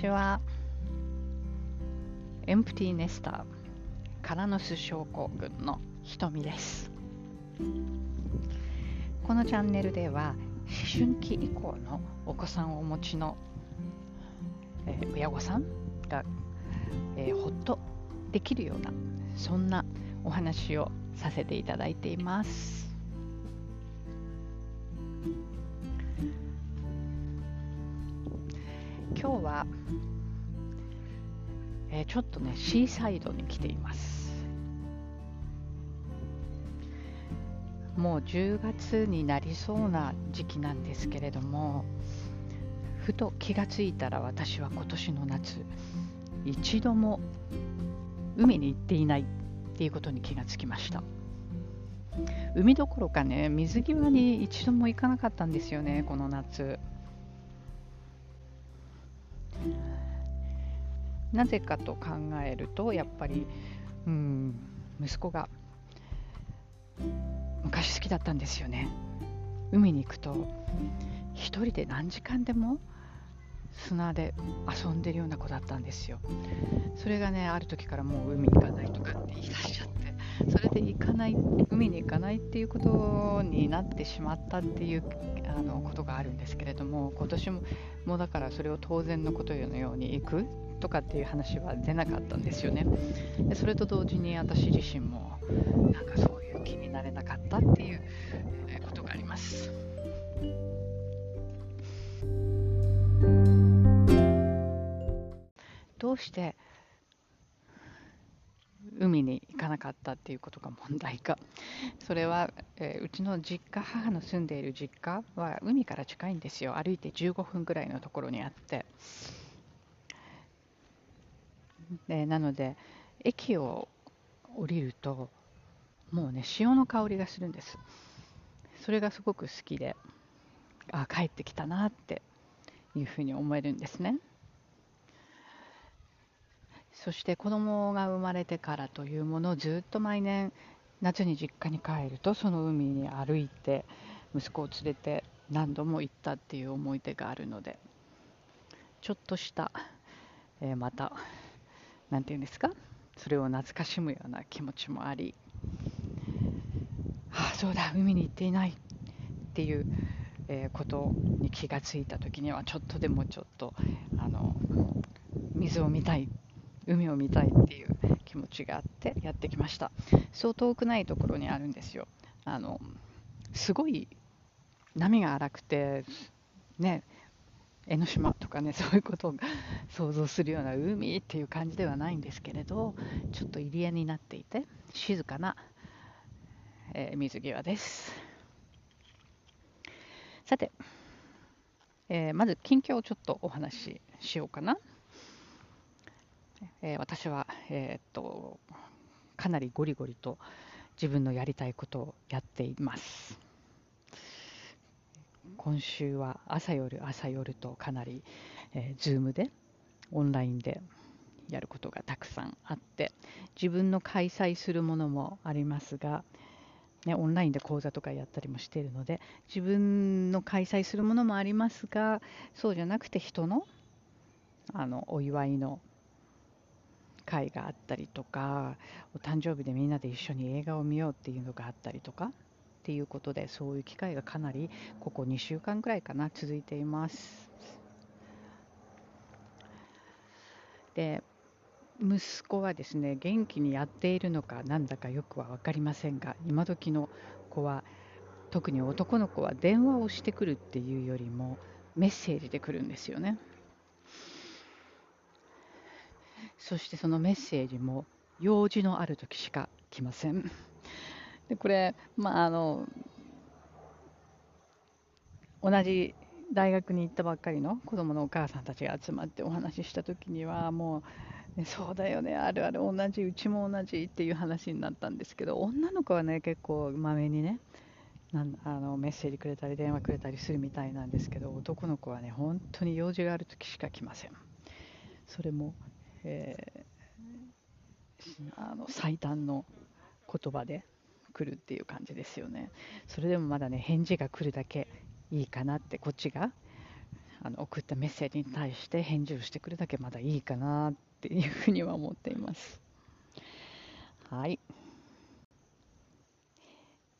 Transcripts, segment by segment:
ちは。エンプティネスター、カラノス症候群のひとみです。このチャンネルでは、思春期以降のお子さんをお持ちの、えー、親御さんが、えー、ほっとできるような、そんなお話をさせていただいています。今日は、えー、ちょっとねシーサイドに来ています。もう10月になりそうな時期なんですけれどもふと気がついたら私は今年の夏一度も海に行っていないっていうことに気がつきました。海どころかね水際に一度も行かなかったんですよねこの夏。なぜかと考えるとやっぱり、うん、息子が昔好きだったんですよね。海に行くと一人で何時間でも砂で遊んでるような子だったんですよ。それがねある時からもう海行かないとかって言い出しちゃってそれで行かない海に行かないっていうことになってしまったっていうあのことがあるんですけれども今年ももうだからそれを当然のことのように行くとかっていう話は出なかったんですよね。でそれと同時に私自身もなんかそういう気になれなかったっていうことがあります。どうして海に行かなかったっていうことが問題か。それは、えー、うちの実家母の住んでいる実家は海から近いんですよ。歩いて15分ぐらいのところにあって。でなので駅を降りるともうね潮の香りがするんです。それがすごく好きであ帰ってきたなっていうふうに思えるんですね。そして子供が生まれてからというものをずっと毎年夏に実家に帰るとその海に歩いて息子を連れて何度も行ったっていう思い出があるのでちょっとした、えー、また何て言うんですか？それを懐かしむような気持ちもあり。ああそうだ海に行っていないっていう、え、ことに気がついた時にはちょっとでもちょっとあの水を見たい海を見たいっていう気持ちがあってやってきました。そう遠くないところにあるんですよ。あのすごい波が荒くてね江ノ島かねそういうことを想像するような海っていう感じではないんですけれどちょっと入り江になっていて静かな、えー、水際です。さて、えー、まず近況をちょっとお話ししようかな。えー、私は、え、っとかなりゴリゴリと自分のやりたいことをやっています。今週は朝夜朝夜とかなり、えー、Zoom でオンラインでやることがたくさんあって自分の開催するものもありますが、ね、オンラインで講座とかやったりもしているので自分の開催するものもありますがそうじゃなくて人のあのお祝いの会があったりとかお誕生日でみんなで一緒に映画を見ようっていうのがあったりとかっていうことでそういう機会がかなりここ2週間ぐらいかな続いています。で息子はですね元気にやっているのかなんだかよくは分かりませんが今時の子は特に男の子は電話をしてくるっていうよりもメッセージで来るんですよね。そしてそのメッセージも用事のある時しか来ません。でこれ、まあ、あの同じ大学に行ったばっかりの子供のお母さんたちが集まってお話しした時にはもう、ね、そうだよねあるある同じうちも同じっていう話になったんですけど女の子はね結構まめにねなんあのメッセージくれたり電話くれたりするみたいなんですけど男の子はね本当に用事がある時しか来ません。それもえー、あの最短の言葉で来るっていう感じですよね。それでもまだね返事が来るだけいいかなってこっちがあの送ったメッセージに対して返事をしてくるだけまだいいかなっていうふうには思っています。はい。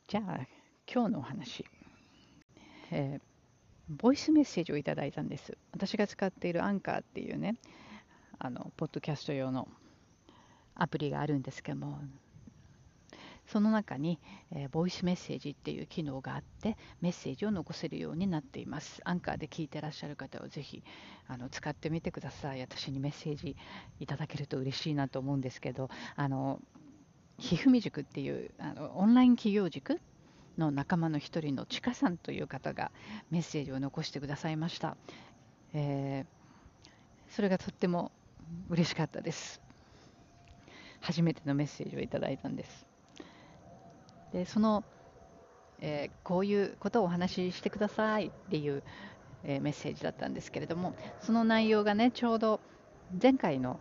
じゃあ今日のお話、えー、ボイスメッセージをいただいたんです。私が使っているアンカーっていうね、あのポッドキャスト用のアプリがあるんですけども、その中に、えー、ボイスメッセージっていう機能があってメッセージを残せるようになっています。アンカーで聞いてらっしゃる方はぜひあの使ってみてください。私にメッセージいただけると嬉しいなと思うんですけどあのひふみ塾っていうあのオンライン企業塾の仲間の一人のちかさんという方がメッセージを残してくださいました、えー、それがとっても嬉しかったです。初めてのメッセージをいただいたんです。でその、えー、こういうことをお話ししてくださいっていう、えー、メッセージだったんですけれどもその内容がねちょうど前回の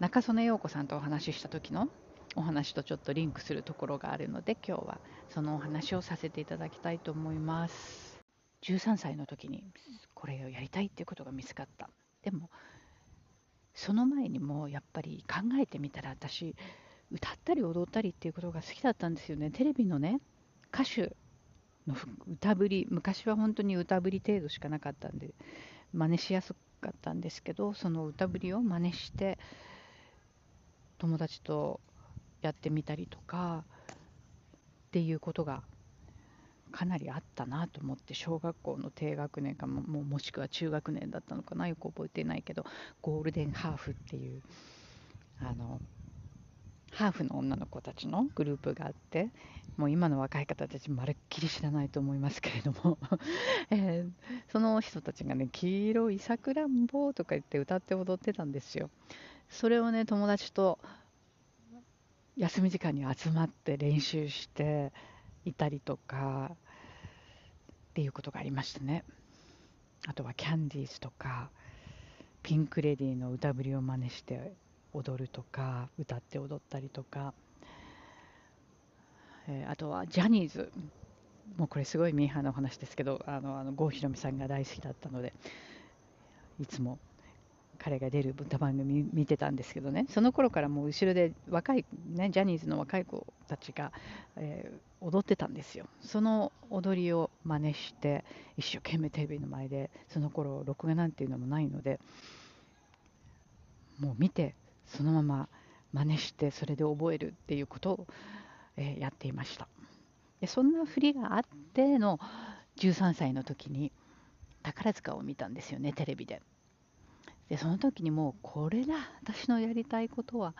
中曽根陽子さんとお話しした時のお話とちょっとリンクするところがあるので今日はそのお話をさせていただきたいと思います。13歳の時にこれをやりたいっていうことが見つかった。でもその前にもやっぱり考えてみたら私歌ったり踊ったりっていうことが好きだったんですよね。テレビのね歌手の歌ぶり昔は本当に歌ぶり程度しかなかったんで真似しやすかったんですけどその歌ぶりを真似して友達とやってみたりとかっていうことがかなりあったなと思って小学校の低学年かもももしくは中学年だったのかなよく覚えてないけどゴールデンハーフっていうあのハーフの女の子たちのグループがあってもう今の若い方たちまるっきり知らないと思いますけれども えー、その人たちがね「黄色いさくらんぼ」とか言って歌って踊ってたんですよ。それをね友達と休み時間に集まって練習していたりとかっていうことがありましたね。あとはキャンディーズとかピンク・レディーの歌ぶりを真似して踊るとか歌って踊ったりとか、えー、あとはジャニーズ。もうこれすごいミーハーなお話ですけどあのあの郷ひろみさんが大好きだったのでいつも彼が出る歌番組見てたんですけどね。その頃からもう後ろで若い、ね、ジャニーズの若い子たちが、えー、踊ってたんですよ。その踊りを真似して一生懸命テレビの前でその頃録画なんていうのもないのでもう見てそのまま真似してそれで覚えるっていうことを、えー、やっていました。でそんな振りがあっての13歳の時に宝塚を見たんですよねテレビで。でその時にもうこれだ私のやりたいことは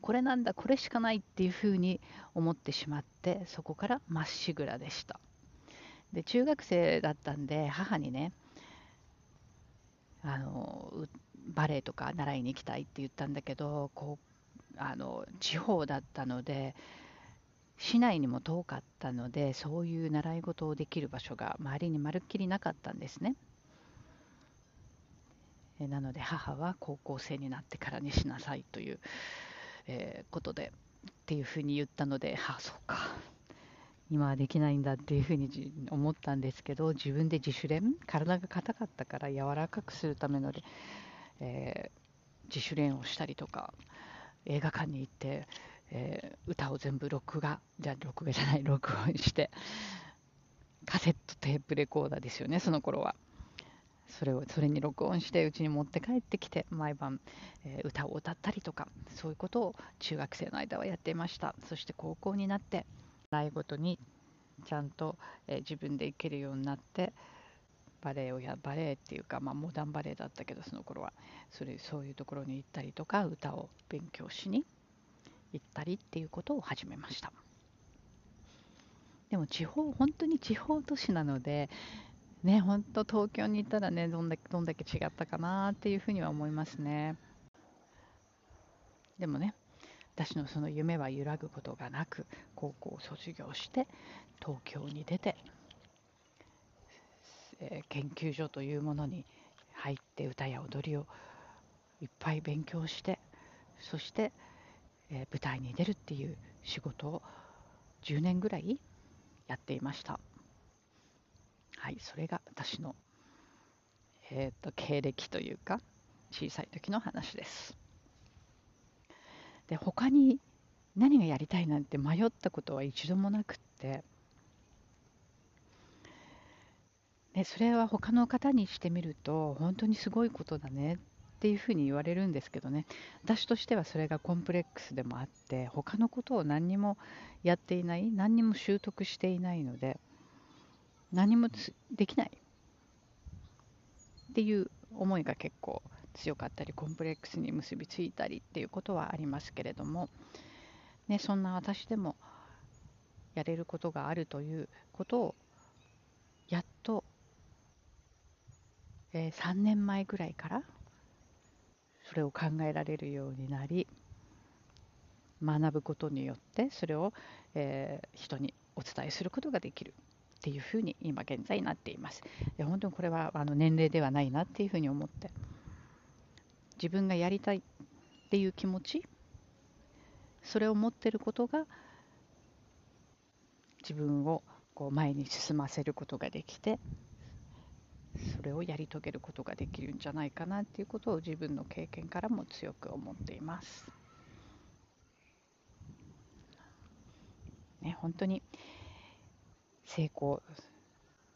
これなんだこれしかないっていうふうに思ってしまってそこからまっしぐらでした。で中学生だったんで母にねあのバレエとか習いに行きたいって言ったんだけどこうあの地方だったので市内にも遠かったのでそういう習い事をできる場所が周りにまるっきりなかったんですね。なので母は高校生になってからにしなさいという、えー、ことでっていうふうに言ったので、はあ、そうか今はできないんだっていうふうに思ったんですけど自分で自主練？体が硬かったから柔らかくするためのでえー、自主練をしたりとか映画館に行って、えー、歌を全部録画じゃあ録画じゃない録音してカセットテープレコーダーですよねその頃は。それをそれに録音してうちに持って帰ってきて毎晩、えー、歌を歌ったりとかそういうことを中学生の間はやっていました。そして高校になって習い事にちゃんと、えー、自分で行けるようになって、バレエをやバレエっていうか、まあ、モダンバレエだったけどその頃は。それそういうところに行ったりとか歌を勉強しに行ったりっていうことを始めました。でも地方本当に地方都市なのでね本当東京に行ったらねどんだけどんだけ違ったかなっていうふうには思いますね。でもね私のその夢は揺らぐことがなく高校を卒業して東京に出て研究所というものに入って歌や踊りをいっぱい勉強してそして、え舞台に出るっていう仕事を10年ぐらいやっていましたはいそれが私の、えーと、経歴というか小さい時の話です。で他に何がやりたいなんて迷ったことは一度もなくってでそれは他の方にしてみると本当にすごいことだねっていうふうに言われるんですけどね。私としてはそれがコンプレックスでもあって他のことを何にもやっていない何にも習得していないので何もできない。っていう思いが結構強かったりコンプレックスに結びついたりっていうことはありますけれども、ね、そんな私でもやれることがあるということをやっと、えー、3年前ぐらいからそれを考えられるようになり学ぶことによってそれを、えー、人にお伝えすることができるっていうふうに今現在なっています。で本当にこれはあの年齢ではないなっていうふうに思って自分がやりたいっていう気持ちそれを持ってることが自分をこう前に進ませることができてそれをやり遂げることができるんじゃないかなっていうことを自分の経験からも強く思っています。ね、本当に成功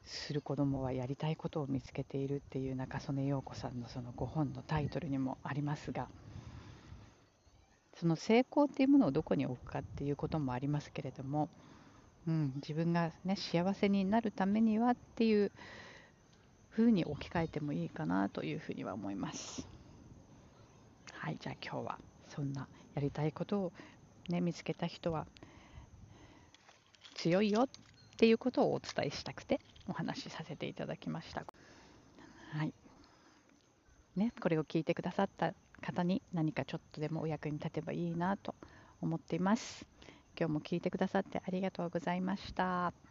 する子供はやりたいことを見つけているっていう中曽根陽子さんのそのご本のタイトルにもありますがその成功っていうものをどこに置くかっていうこともありますけれども、うん、自分が、ね、幸せになるためにはっていうふうに置き換えてもいいかなというふうには思います。はい、じゃあ今日はそんなやりたいことを、ね、見つけた人は強いよっていうことをお伝えしたくてお話しさせていただきました。はいね、これを聞いてくださった方に何かちょっとでもお役に立てばいいなと思っています。今日も聞いてくださってありがとうございました。